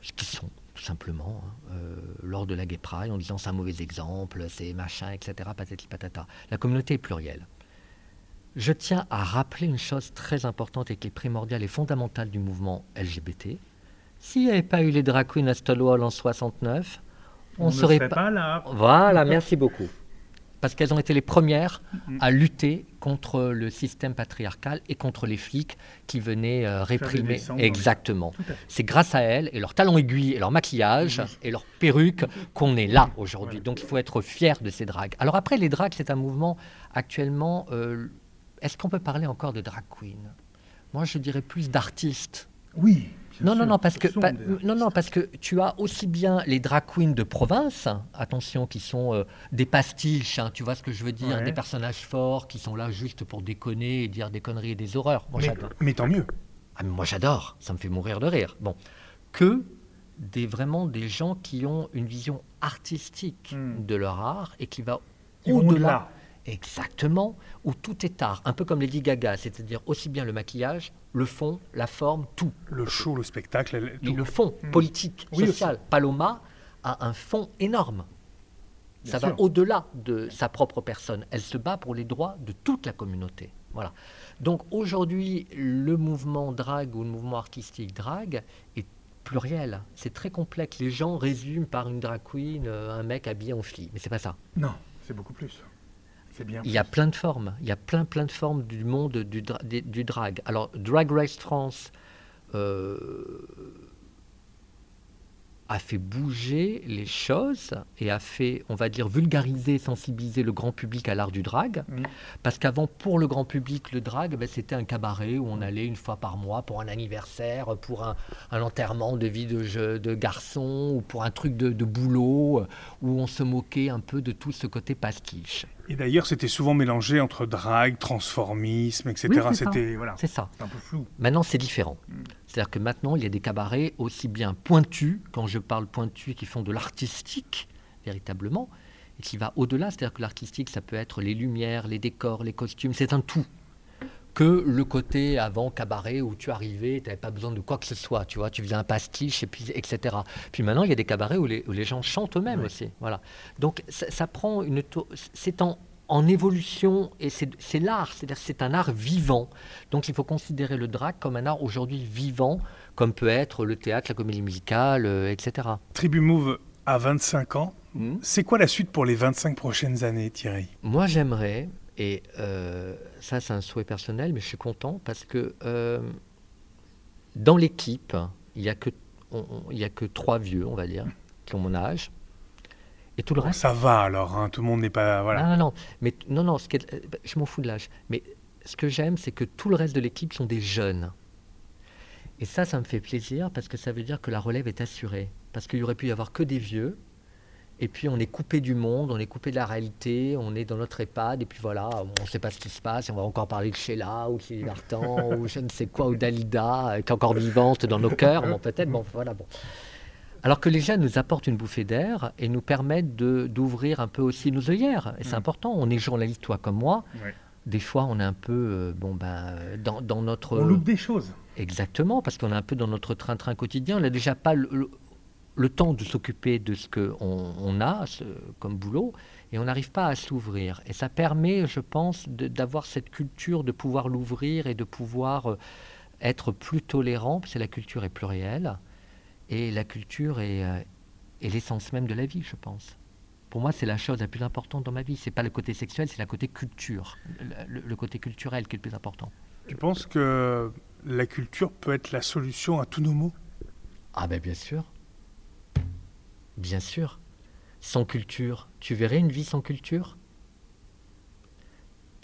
ce qu'ils sont, tout simplement, hein, euh, lors de la Gay Pride, en disant c'est un mauvais exemple, c'est machin, etc., patati patata. La communauté est plurielle. Je tiens à rappeler une chose très importante et qui est primordiale et fondamentale du mouvement LGBT. S'il n'y avait pas eu les drag queens à Stonewall en 69, on, ne serait, pas... là. Voilà, merci beaucoup. Parce qu'elles ont été les premières à lutter contre le système patriarcal et contre les flics qui venaient euh, réprimer. Exactement. C'est grâce à elles et leurs talons aiguilles et leur maquillage et leurs perruques qu'on est là aujourd'hui. Donc il faut être fier de ces dragues. Alors après, les dragues, c'est un mouvement actuellement. Euh, est-ce qu'on peut parler encore de drag queen Moi, je dirais plus d'artistes. Oui. Non, non, non, parce que, non, non, parce que tu as aussi bien les drag queens de province, attention, qui sont euh, des pastiches, hein, tu vois ce que je veux dire, des personnages forts qui sont là juste pour déconner et dire des conneries et des horreurs. Moi, mais, mais, tant mieux. Ah, moi, j'adore, ça me fait mourir de rire. Bon, que des, vraiment des gens qui ont une vision artistique hmm. de leur art et qui va au-delà. Exactement, où tout est art, un peu comme Lady Gaga, c'est-à-dire aussi bien le maquillage, le fond, la forme, tout. Le show, le spectacle, tout. le fond hmm. politique, social. Paloma a un fond énorme. Ça va au-delà de sa propre personne. Elle se bat pour les droits de toute la communauté. Voilà. Donc aujourd'hui, le mouvement drag ou le mouvement artistique drag est pluriel. C'est très complexe. Les gens résument par une drag queen euh, un mec habillé en fille, mais c'est pas ça. Non, c'est beaucoup plus il y a plein de formes. Il y a plein, plein de formes du monde du, du drag. Alors, Drag Race France, euh, a fait bouger les choses et a fait, on va dire, vulgariser, sensibiliser le grand public à l'art du drag. Parce qu'avant, pour le grand public, le drag, ben, c'était un cabaret où on allait une fois par mois pour un anniversaire, pour un, enterrement de vie de, de, garçon ou pour un truc de, de, boulot, où on se moquait un peu de tout ce côté pastiche. Et d'ailleurs, c'était souvent mélangé entre drag, transformisme, etc. c'était voilà, c'est ça. un peu flou. Maintenant, c'est différent. Mm. C'est-à-dire que maintenant, il y a des cabarets aussi bien pointus, quand je parle pointus, qui font de l'artistique véritablement, et qui va au-delà. C'est-à-dire que l'artistique, ça peut être les lumières, les décors, les costumes, c'est un tout que le côté avant cabaret où tu arrivais, tu n'avais pas besoin de quoi que ce soit, tu vois, tu faisais un pastiche, et puis, etc. Puis maintenant, il y a des cabarets où les, où les gens chantent eux-mêmes aussi. Voilà. Donc ça, prend une... C'est en, en évolution et c'est l'art, c'est-à-dire c'est un art vivant. Donc il faut considérer le drag comme un art aujourd'hui vivant, comme peut être le théâtre, la comédie musicale, euh, etc. Tribu Move a 25 ans. Hmm. C'est quoi la suite pour les 25 prochaines années, Thierry? Moi j'aimerais et euh, ça, c'est un souhait personnel, mais je suis content parce que euh, dans l'équipe, il n'y a, que, a que trois vieux, on va dire, qui ont mon âge. Et tout le reste. Ça va alors, hein, tout le monde n'est pas. Voilà. Non, non, non. Mais, non, non ce je m'en fous de l'âge. Mais ce que j'aime, c'est que tout le reste de l'équipe sont des jeunes. Et ça, ça me fait plaisir parce que ça veut dire que la relève est assurée. Parce qu'il y aurait pu y avoir que des vieux et puis on est coupé du monde, on est coupé de la réalité, on est dans notre EHPAD, et puis voilà, on ne sait pas ce qui se passe, on va encore parler de Sheila, ou de Lartan, ou je ne sais quoi, ou Dalida, qui est encore vivante dans nos cœurs, bon, peut-être, bon, voilà, bon. Alors que les jeunes nous apportent une bouffée d'air et nous permettent d'ouvrir un peu aussi nos œillères. Et c'est mm. important, on est journaliste, toi comme moi. Des fois, on est un peu euh, bon, ben, dans, dans, notre... On loupe des choses. Exactement, parce qu'on est un peu dans notre train-train quotidien. On n'a déjà pas le, le temps de s'occuper de ce qu'on on a comme boulot et on n'arrive pas à s'ouvrir. Et ça permet, je pense, d'avoir cette culture, de pouvoir l'ouvrir et de pouvoir euh, être plus tolérant, parce que la culture est plurielle et la culture euh, est, l'essence même de la vie, je pense. Pour moi, c'est la chose la plus importante dans ma vie. C'est pas le côté sexuel, c'est le côté culture, le, le côté culturel qui est le plus important. Tu penses que la culture peut être la solution à tous nos maux? Ah ben bien sûr. Bien sûr. Sans culture, tu verrais une vie sans culture?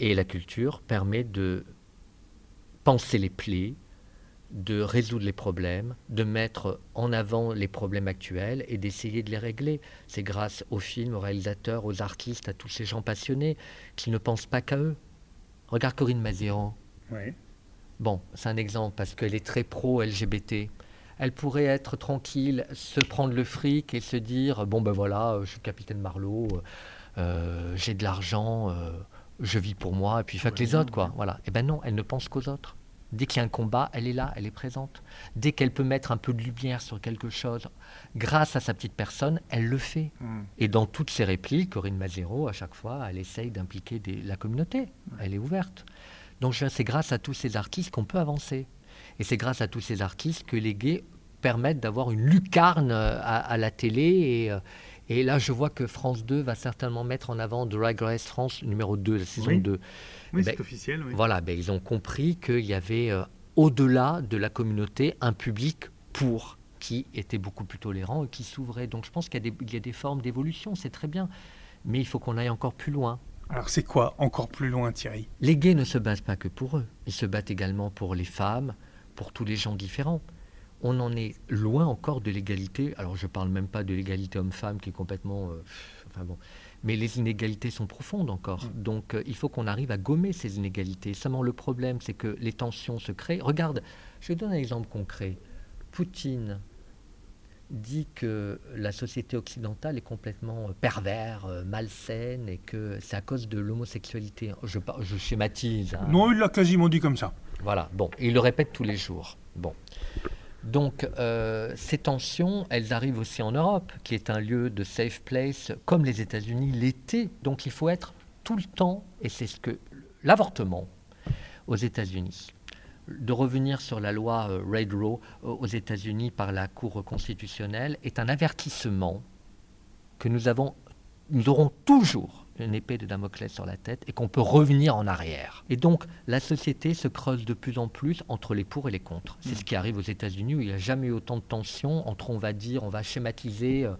Et la culture permet de penser les plaies, de résoudre les problèmes, de mettre en avant les problèmes actuels et d'essayer de les régler. C'est grâce aux films, aux réalisateurs, aux artistes, à tous ces gens passionnés qui ne pensent pas qu'à eux. Regarde Corinne Mazéran. Bon, c'est un exemple parce qu'elle est très pro-LGBT. Elle pourrait être tranquille, se prendre le fric et se dire bon ben voilà, je suis capitaine Marlowe, euh, j'ai de l'argent, euh, je vis pour moi et puis faites les autres quoi. Voilà. Et eh ben non, elle ne pense qu'aux autres. Dès qu'il y a un combat, elle est là, elle est présente. Dès qu'elle peut mettre un peu de lumière sur quelque chose, grâce à sa petite personne, elle le fait. Hmm. Et dans toutes ses répliques, Corinne Mazero, à chaque fois, elle essaye d'impliquer la communauté. Elle est ouverte. Donc c'est grâce à tous ces artistes qu'on peut avancer. Et c'est grâce à tous ces artistes que les gays permettent d'avoir une lucarne euh, à, la télé. Et, euh, et, là, je vois que France 2 va certainement mettre en avant Drag Race France numéro 2, la saison 2. Oui, c'est ben, officiel. Voilà, ben, ils ont compris qu'il y avait, euh, au-delà de la communauté, un public pour qui était beaucoup plus tolérant et qui s'ouvrait. Donc je pense qu'il y, y, a des formes d'évolution, c'est très bien. Mais il faut qu'on aille encore plus loin. Alors c'est quoi encore plus loin, Thierry? Les gays ne se battent pas que pour eux. Ils se battent également pour les femmes, pour tous les gens différents. On en est loin encore de l'égalité. Alors je ne parle même pas de l'égalité homme-femme qui est complètement... Euh, enfin bon. Mais les inégalités sont profondes encore. Mm. Donc euh, il faut qu'on arrive à gommer ces inégalités. Seulement le problème, c'est que les tensions se créent. Regarde, je donne un exemple concret. Poutine dit que la société occidentale est complètement euh, pervers, euh, malsaine et que c'est à cause de l'homosexualité. Je, je schématise. Hein. Non, il l'a quasiment dit comme ça. Voilà, bon, il le répète tous les jours. Bon. Donc, euh, ces tensions, elles arrivent aussi en Europe, qui est un lieu de safe place, comme les États-Unis l'étaient. Donc, il faut être tout le temps, et c'est ce que l'avortement aux États-Unis, de revenir sur la loi euh, Red Roe euh, aux États-Unis par la Cour constitutionnelle est un avertissement que nous avons, nous aurons toujours une épée de Damoclès sur la tête et qu'on peut revenir en arrière. Et donc la société se creuse de plus en plus entre les pour et les contre. C'est ce qui arrive aux États-Unis où il n'y a jamais eu autant de tensions entre, on va dire, on va schématiser. Euh,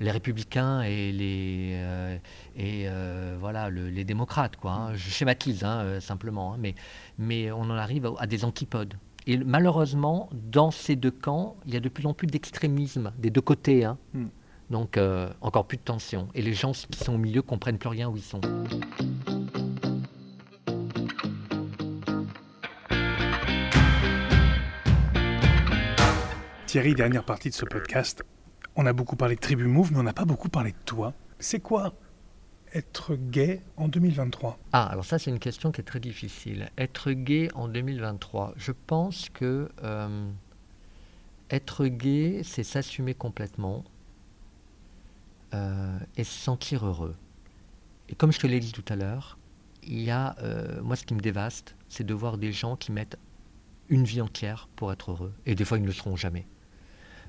les républicains et les euh, et euh, voilà les démocrates quoi. Hein. Je schématise hein, simplement, hein. mais mais on en arrive à, des antipodes. Et malheureusement, dans ces deux camps, il y a de plus en plus d'extrémisme des deux côtés. Hmm. Donc euh, encore plus de tension. Et les gens qui sont au milieu comprennent plus rien où ils sont. Thierry, dernière partie de ce podcast. On a beaucoup parlé de Tribu Move, mais on n'a pas beaucoup parlé de toi. C'est quoi être gay en 2023 Ah, alors ça c'est une question qui est très difficile. Être gay en 2023, je pense que euh, être gay, c'est s'assumer complètement, euh, et se sentir heureux. Et comme je te l'ai dit tout à l'heure, il y a, euh, moi ce qui me dévaste, c'est de voir des gens qui mettent une vie entière pour être heureux. Et des fois, ils ne le seront jamais.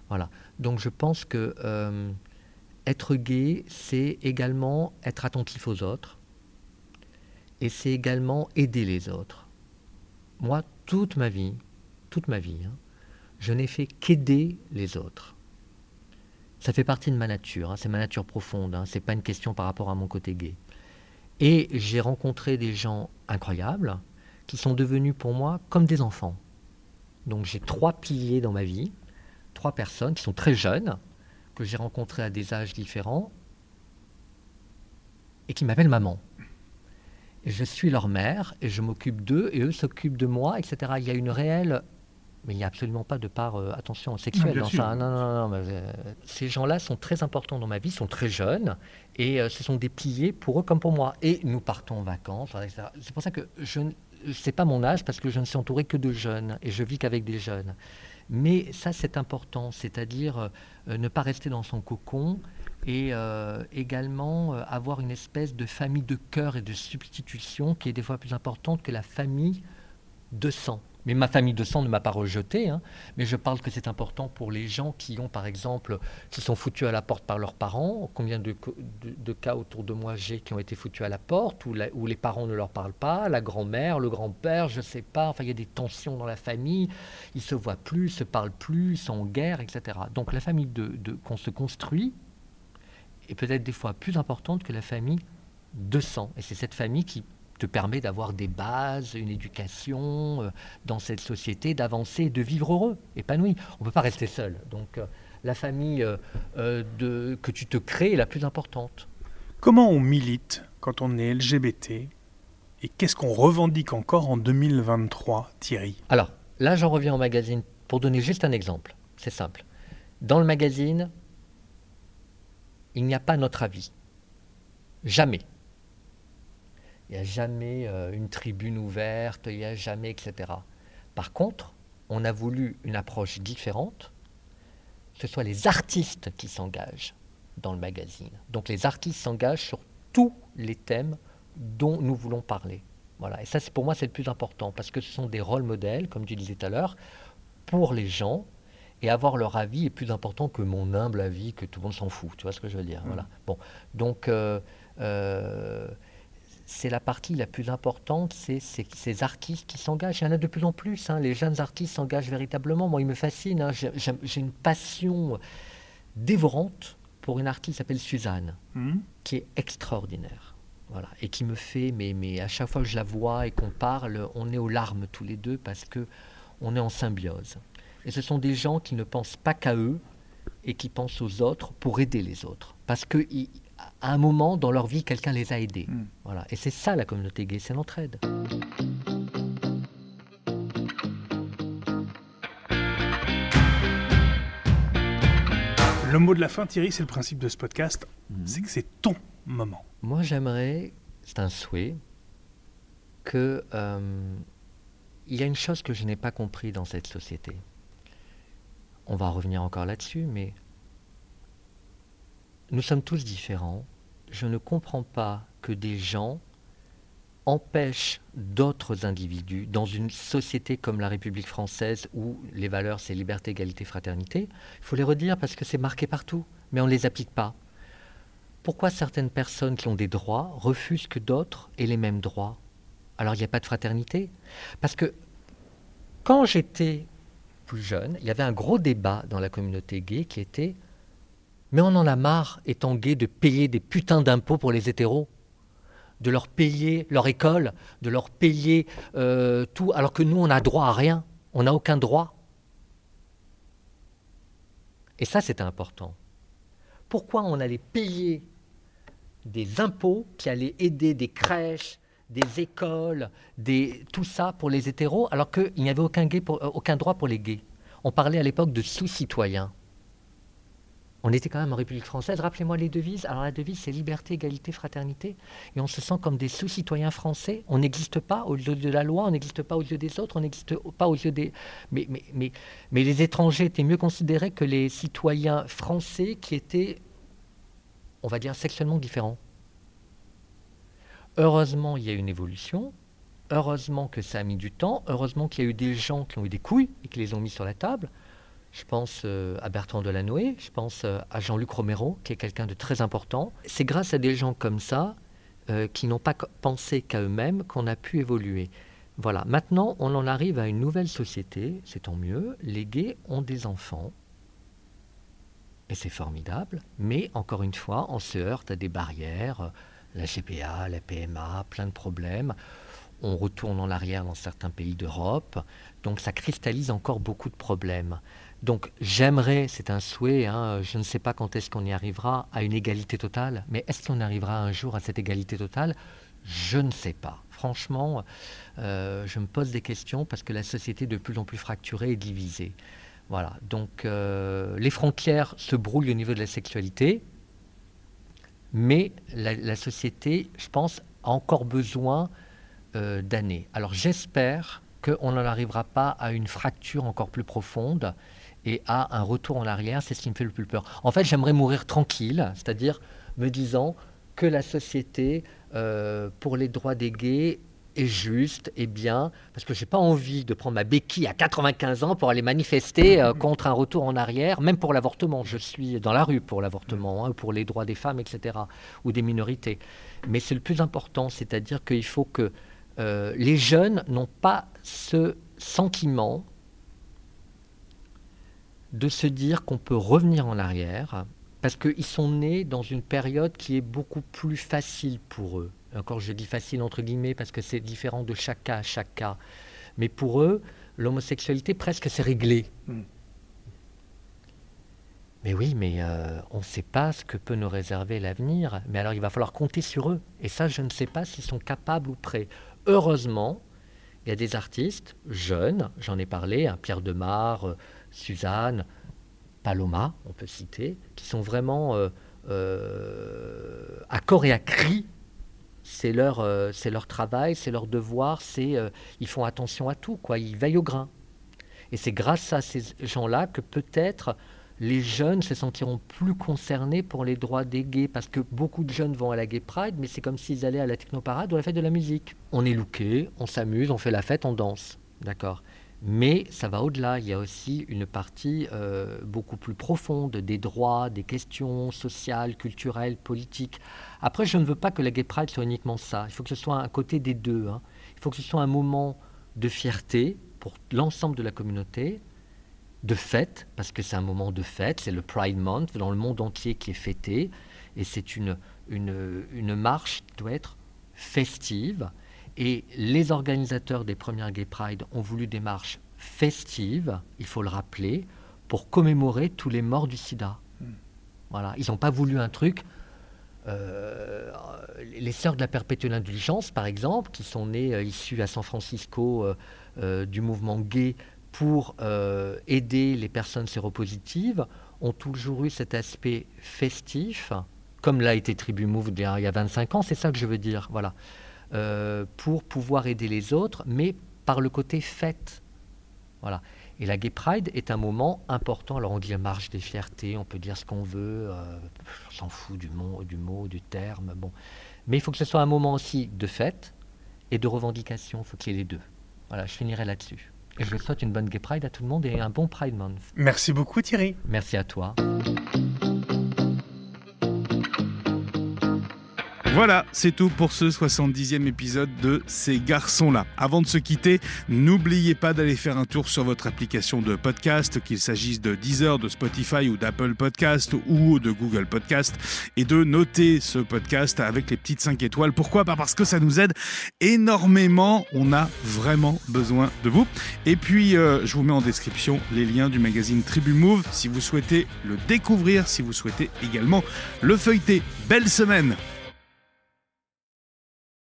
Voilà. Donc je pense que euh, être gay, c'est également être attentif aux autres. Et c'est également aider les autres. Moi, toute ma vie, toute ma vie, hein, je n'ai fait qu'aider les autres. Ça fait partie de ma nature, hein, c'est ma nature profonde, hein, c'est pas une question par rapport à mon côté gay. Et j'ai rencontré des gens incroyables qui sont devenus pour moi comme des enfants. Donc j'ai trois piliers dans ma vie, trois personnes qui sont très jeunes, que j'ai rencontrées à des âges différents et qui m'appellent maman. Et je suis leur mère et je m'occupe d'eux et eux s'occupent de moi, etc. Il y a une réelle mais il n'y a absolument pas de part, euh, attention, sexuelle dans ça. Non, non, non. Euh, ces gens-là sont très importants dans ma vie, sont très jeunes, et euh, ce sont des piliers pour eux comme pour moi. Et nous partons en vacances, C'est pour ça que je c'est pas mon âge, parce que je ne suis entouré que de jeunes, et je vis qu'avec des jeunes. Mais ça, c'est important, c'est-à-dire ne pas rester dans son cocon, et également avoir une espèce de famille de cœur et de substitution qui est des fois plus importante que la famille de sang. Mais ma famille de sang ne m'a pas rejeté. Hein. Mais je parle que c'est important pour les gens qui ont, par exemple, qui sont foutus à la porte par leurs parents. Combien de, cas autour de moi j'ai qui ont été foutus à la porte, où, les parents ne leur parlent pas, la grand-mère, le grand-père, je ne sais pas. Enfin, il y a des tensions dans la famille. Ils se voient plus, se parlent plus, ils sont en guerre, etc. Donc la famille de, qu'on se construit est peut-être des fois plus importante que la famille de sang. Et c'est cette famille qui te permet d'avoir des bases, une éducation euh, dans cette société, d'avancer, de vivre heureux, épanoui. On ne peut pas rester seul. Donc euh, la famille euh, de, que tu te crées est la plus importante. Comment on milite quand on est LGBT et qu'est-ce qu'on revendique encore en 2023, Thierry? Alors, là, j'en reviens au magazine pour donner juste un exemple. C'est simple. Dans le magazine, il n'y a pas notre avis. Jamais. Il n'y a jamais euh, une tribune ouverte, il n'y a jamais, etc. Par contre, on a voulu une approche différente, ce soit les artistes qui s'engagent dans le magazine. Donc les artistes s'engagent sur tous les thèmes dont nous voulons parler. Voilà. Et ça, pour moi, c'est le plus important, parce que ce sont des rôles modèles, comme tu disais tout à l'heure, pour les gens, et avoir leur avis est plus important que mon humble avis, que tout le monde s'en fout. Tu vois ce que je veux dire? Mmh. Voilà. Bon, donc... Euh, euh, c'est la partie la plus importante, c'est ces artistes qui s'engagent. Il y en a de plus en plus, hein. les jeunes artistes s'engagent véritablement. Moi, ils me fascinent. Hein. J'ai une passion dévorante pour une artiste qui s'appelle Suzanne, hmm. qui est extraordinaire. Voilà, et qui me fait, mais, mais à chaque fois que je la vois et qu'on parle, on est aux larmes tous les deux parce que on est en symbiose. Et ce sont des gens qui ne pensent pas qu'à eux et qui pensent aux autres pour aider les autres. Parce que à un moment dans leur vie, quelqu'un les a aidés. Hmm. Voilà. Et c'est ça la communauté gay, c'est l'entraide. Le mot de la fin, Thierry, c'est le principe de ce podcast, hmm. c'est que c'est ton moment. Moi, j'aimerais, c'est un souhait, que euh, il y a une chose que je n'ai pas compris dans cette société. On va revenir encore là-dessus, mais nous sommes tous différents. Je ne comprends pas que des gens empêchent d'autres individus dans une société comme la République française où les valeurs c'est liberté, égalité, fraternité. Il faut les redire parce que c'est marqué partout, mais on ne les applique pas. Pourquoi certaines personnes qui ont des droits refusent que d'autres aient les mêmes droits? Alors il n'y a pas de fraternité Parce que quand j'étais plus jeune, il y avait un gros débat dans la communauté gay qui était mais on en a marre, étant gay, de payer des putains d'impôts pour les hétéros, de leur payer leur école, de leur payer euh, tout, alors que nous, on n'a droit à rien. On n'a aucun droit. Et ça, c'était important. Pourquoi on allait payer des impôts qui allaient aider des crèches, des écoles, tout ça pour les hétéros, alors qu'il n'y avait euh, aucun droit pour les gays? On parlait à l'époque de sous-citoyens on était quand même en République française. Rappelez-moi les devises. Alors la devise, c'est liberté, égalité, fraternité. Et on se sent comme des sous-citoyens français. On n'existe pas aux yeux de la loi, on n'existe pas aux yeux des autres, on n'existe pas aux yeux des... Mais, mais, mais, mais les étrangers étaient mieux considérés que les citoyens français qui étaient, on va dire, sexuellement différents. Heureusement, il y a une évolution. Heureusement que ça a mis du temps. Heureusement qu'il y a eu des gens qui ont eu des couilles et qui les ont mis sur la table. Je pense euh, à Bertrand Delanoë, je pense euh, à Jean-Luc Romero, qui est quelqu'un de très important. C'est grâce à des gens comme ça, euh, qui n'ont pas pensé qu'à eux-mêmes, qu'on a pu évoluer. Voilà, maintenant on en arrive à une nouvelle société, c'est tant mieux. Les gays ont des enfants, et c'est formidable, mais encore une fois, on se heurte à des barrières, la GPA, la PMA, plein de problèmes. On retourne en arrière dans certains pays d'Europe, donc ça cristallise encore beaucoup de problèmes. Donc j'aimerais, c'est un souhait, hein, je ne sais pas quand est-ce qu'on y arrivera à une égalité totale, mais est-ce qu'on arrivera un jour à cette égalité totale? Je ne sais pas. Franchement, euh, je me pose des questions parce que la société est de plus en plus fracturée et divisée. Voilà, donc euh, les frontières se brouillent au niveau de la sexualité, mais la, société, je pense, a encore besoin euh, d'années. Alors j'espère qu'on n'en arrivera pas à une fracture encore plus profonde et à un retour en arrière, c'est ce qui me fait le plus peur. En fait, j'aimerais mourir tranquille, c'est-à-dire me disant que la société euh, pour les droits des gays est juste et bien, parce que je n'ai pas envie de prendre ma béquille à 95 ans pour aller manifester euh, contre un retour en arrière, même pour l'avortement. Je suis dans la rue pour l'avortement, hein, pour les droits des femmes, etc., ou des minorités. Mais c'est le plus important, c'est-à-dire qu'il faut que euh, les jeunes n'ont pas ce sentiment de se dire qu'on peut revenir en arrière, parce qu'ils sont nés dans une période qui est beaucoup plus facile pour eux. encore je dis facile entre guillemets parce que c'est différent de chaque cas à chaque cas, mais pour eux, l'homosexualité presque c'est réglé. Hmm. Mais oui, mais euh, on ne sait pas ce que peut nous réserver l'avenir. Mais alors il va falloir compter sur eux. Et ça, je ne sais pas s'ils sont capables ou prêts. Heureusement, il y a des artistes jeunes, j'en ai parlé, hein, Pierre Demar, euh, Suzanne, Paloma, on peut citer, qui sont vraiment euh, à corps et à cri. C'est leur, c'est leur travail, c'est leur devoir, c'est, ils font attention à tout, quoi. ils veillent au grain. Et c'est grâce à ces gens-là que peut-être les jeunes se sentiront plus concernés pour les droits des gays, parce que beaucoup de jeunes vont à la Gay Pride, mais c'est comme s'ils allaient à la technoparade ou à la fête de la musique. On est looké, on s'amuse, on fait la fête, on danse, d'accord? Mais ça va au-delà. Il y a aussi une partie euh, beaucoup plus profonde des droits, des questions sociales, culturelles, politiques. Après, je ne veux pas que la Gay Pride soit uniquement ça. Il faut que ce soit un côté des deux. Hein. Il faut que ce soit un moment de fierté pour l'ensemble de la communauté, de fête, parce que c'est un moment de fête, c'est le Pride Month dans le monde entier qui est fêté, et c'est une, une, marche qui doit être festive. Et les organisateurs des premières Gay Pride ont voulu des marches festives, il faut le rappeler, pour commémorer tous les morts du sida. Hmm. Voilà, ils n'ont pas voulu un truc. Euh, les sœurs de la perpétuelle indulgence, par exemple, qui sont nées euh, issues à San Francisco euh, du mouvement gay pour aider les personnes séropositives ont toujours eu cet aspect festif, comme l'a été Tribu Move il y a 25 ans, c'est ça que je veux dire, voilà, euh, pour pouvoir aider les autres, mais par le côté fête. Voilà. Et la Gay Pride est un moment important. Alors on dit marche des fiertés, on peut dire ce qu'on veut, euh, on s'en fout du mot, du mot, du terme, bon. Mais il faut que ce soit un moment aussi de fête et de revendication, il faut qu'il y ait les deux. Voilà, je finirai là-dessus. Et je souhaite une bonne Gay Pride à tout le monde et un bon Pride Month. Merci beaucoup Thierry. Merci à toi. Voilà, c'est tout pour ce 70e épisode de Ces garçons-là. Avant de se quitter, n'oubliez pas d'aller faire un tour sur votre application de podcast, qu'il s'agisse de Deezer, de Spotify ou d'Apple Podcast ou de Google Podcast, et de noter ce podcast avec les petites 5 étoiles. Pourquoi? Bah, Parce que ça nous aide énormément. On a vraiment besoin de vous. Et puis, euh, je vous mets en description les liens du magazine Tribu Move si vous souhaitez le découvrir, si vous souhaitez également le feuilleter. Belle semaine